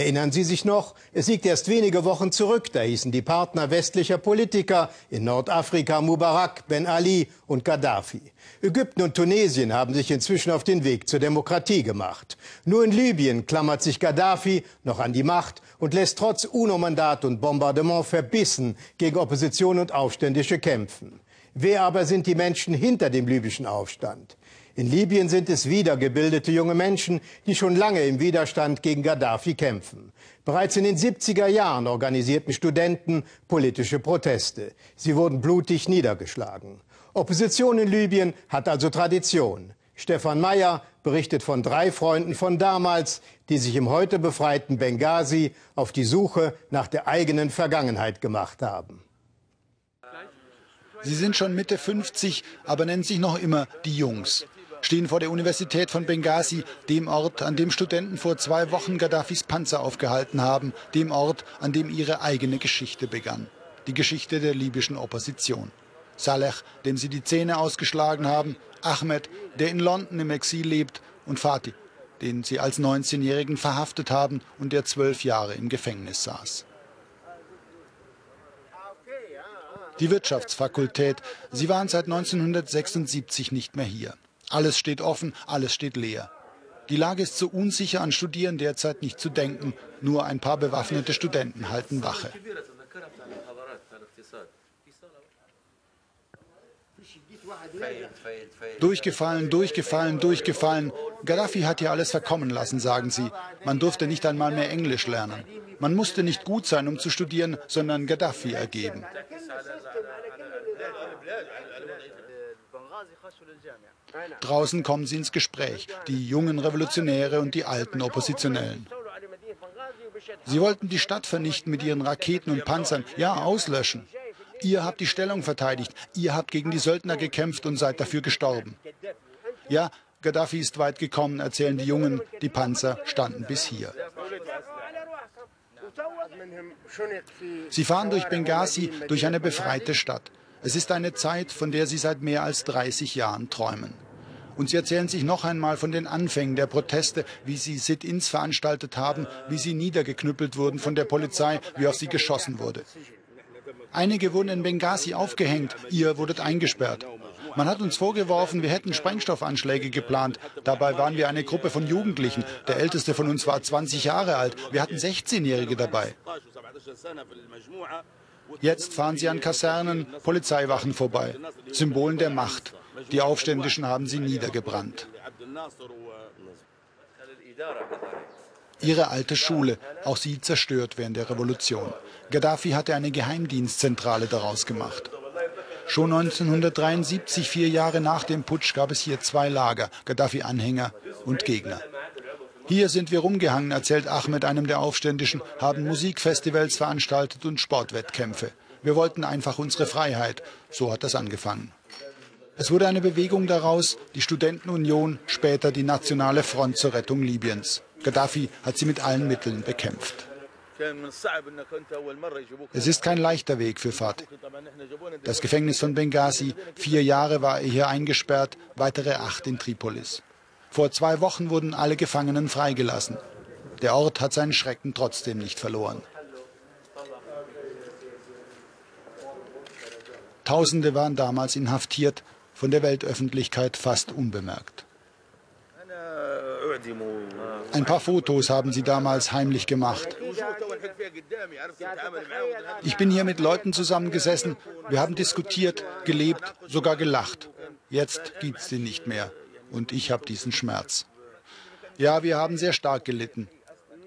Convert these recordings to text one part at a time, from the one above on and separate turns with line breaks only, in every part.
Erinnern Sie sich noch? Es liegt erst wenige Wochen zurück, da hießen die Partner westlicher Politiker in Nordafrika Mubarak, Ben Ali und Gaddafi. Ägypten und Tunesien haben sich inzwischen auf den Weg zur Demokratie gemacht. Nur in Libyen klammert sich Gaddafi noch an die Macht und lässt trotz UNO-Mandat und Bombardement verbissen gegen Opposition und Aufständische kämpfen. Wer aber sind die Menschen hinter dem libyschen Aufstand? In Libyen sind es wiedergebildete junge Menschen, die schon lange im Widerstand gegen Gaddafi kämpfen. Bereits in den 70er Jahren organisierten Studenten politische Proteste. Sie wurden blutig niedergeschlagen. Opposition in Libyen hat also Tradition. Stefan Mayer berichtet von drei Freunden von damals, die sich im heute befreiten Benghazi auf die Suche nach der eigenen Vergangenheit gemacht haben.
Sie sind schon Mitte 50, aber nennen sich noch immer die Jungs stehen vor der Universität von Benghazi, dem Ort, an dem Studenten vor zwei Wochen Gaddafis Panzer aufgehalten haben, dem Ort, an dem ihre eigene Geschichte begann. Die Geschichte der libyschen Opposition. Saleh, dem sie die Zähne ausgeschlagen haben, Ahmed, der in London im Exil lebt, und Fatih, den sie als 19-Jährigen verhaftet haben und der zwölf Jahre im Gefängnis saß. Die Wirtschaftsfakultät, sie waren seit 1976 nicht mehr hier. Alles steht offen, alles steht leer. Die Lage ist so unsicher, an Studieren derzeit nicht zu denken. Nur ein paar bewaffnete Studenten halten Wache. Durchgefallen, durchgefallen, durchgefallen. Gaddafi hat hier alles verkommen lassen, sagen sie. Man durfte nicht einmal mehr Englisch lernen. Man musste nicht gut sein, um zu studieren, sondern Gaddafi ergeben. Draußen kommen sie ins Gespräch, die jungen Revolutionäre und die alten Oppositionellen. Sie wollten die Stadt vernichten mit ihren Raketen und Panzern, ja, auslöschen. Ihr habt die Stellung verteidigt, ihr habt gegen die Söldner gekämpft und seid dafür gestorben. Ja, Gaddafi ist weit gekommen, erzählen die Jungen, die Panzer standen bis hier. Sie fahren durch Benghazi, durch eine befreite Stadt. Es ist eine Zeit, von der sie seit mehr als 30 Jahren träumen. Und sie erzählen sich noch einmal von den Anfängen der Proteste, wie sie Sit-ins veranstaltet haben, wie sie niedergeknüppelt wurden von der Polizei, wie auf sie geschossen wurde. Einige wurden in Benghazi aufgehängt, ihr wurdet eingesperrt. Man hat uns vorgeworfen, wir hätten Sprengstoffanschläge geplant. Dabei waren wir eine Gruppe von Jugendlichen. Der älteste von uns war 20 Jahre alt. Wir hatten 16-Jährige dabei. Jetzt fahren sie an Kasernen, Polizeiwachen vorbei. Symbolen der Macht. Die Aufständischen haben sie niedergebrannt. Ihre alte Schule, auch sie zerstört während der Revolution. Gaddafi hatte eine Geheimdienstzentrale daraus gemacht. Schon 1973, vier Jahre nach dem Putsch, gab es hier zwei Lager, Gaddafi-Anhänger und Gegner. Hier sind wir rumgehangen, erzählt Ahmed einem der Aufständischen, haben Musikfestivals veranstaltet und Sportwettkämpfe. Wir wollten einfach unsere Freiheit. So hat das angefangen. Es wurde eine Bewegung daraus, die Studentenunion, später die Nationale Front zur Rettung Libyens. Gaddafi hat sie mit allen Mitteln bekämpft. Es ist kein leichter Weg für Fad. Das Gefängnis von Benghazi, vier Jahre war er hier eingesperrt, weitere acht in Tripolis. Vor zwei Wochen wurden alle Gefangenen freigelassen. Der Ort hat seinen Schrecken trotzdem nicht verloren. Tausende waren damals inhaftiert, von der Weltöffentlichkeit fast unbemerkt. Ein paar Fotos haben sie damals heimlich gemacht. Ich bin hier mit Leuten zusammengesessen, wir haben diskutiert, gelebt, sogar gelacht. Jetzt gibt es sie nicht mehr und ich habe diesen Schmerz. Ja, wir haben sehr stark gelitten.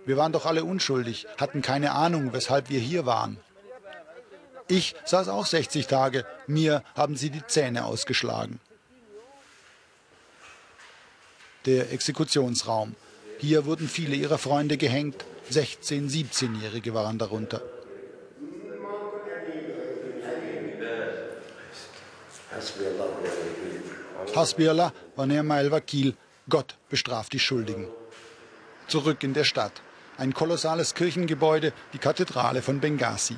Wir waren doch alle unschuldig, hatten keine Ahnung, weshalb wir hier waren. Ich saß auch 60 Tage, mir haben sie die Zähne ausgeschlagen. Der Exekutionsraum. Hier wurden viele ihrer Freunde gehängt, 16-, 17-Jährige waren darunter. Hasbiallah wa ni'ma al-Wakil. Gott bestraft die Schuldigen. Zurück in der Stadt. Ein kolossales Kirchengebäude, die Kathedrale von Benghazi.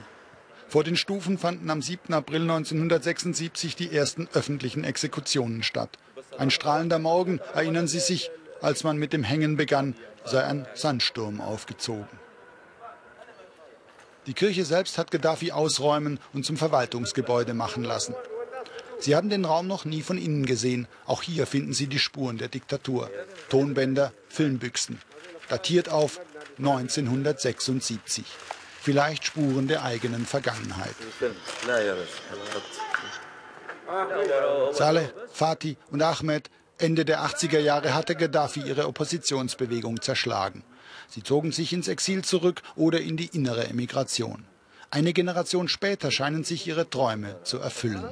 Vor den Stufen fanden am 7. April 1976 die ersten öffentlichen Exekutionen statt. Ein strahlender Morgen, erinnern Sie sich, als man mit dem Hängen begann, sei ein Sandsturm aufgezogen. Die Kirche selbst hat Gaddafi ausräumen und zum Verwaltungsgebäude machen lassen. Sie haben den Raum noch nie von innen gesehen. Auch hier finden Sie die Spuren der Diktatur. Tonbänder, Filmbüchsen. Datiert auf 1976. Vielleicht Spuren der eigenen Vergangenheit. Saleh, Fatih und Ahmed, Ende der 80er Jahre hatte Gaddafi ihre Oppositionsbewegung zerschlagen. Sie zogen sich ins Exil zurück oder in die innere Emigration. Eine Generation später scheinen sich ihre Träume zu erfüllen.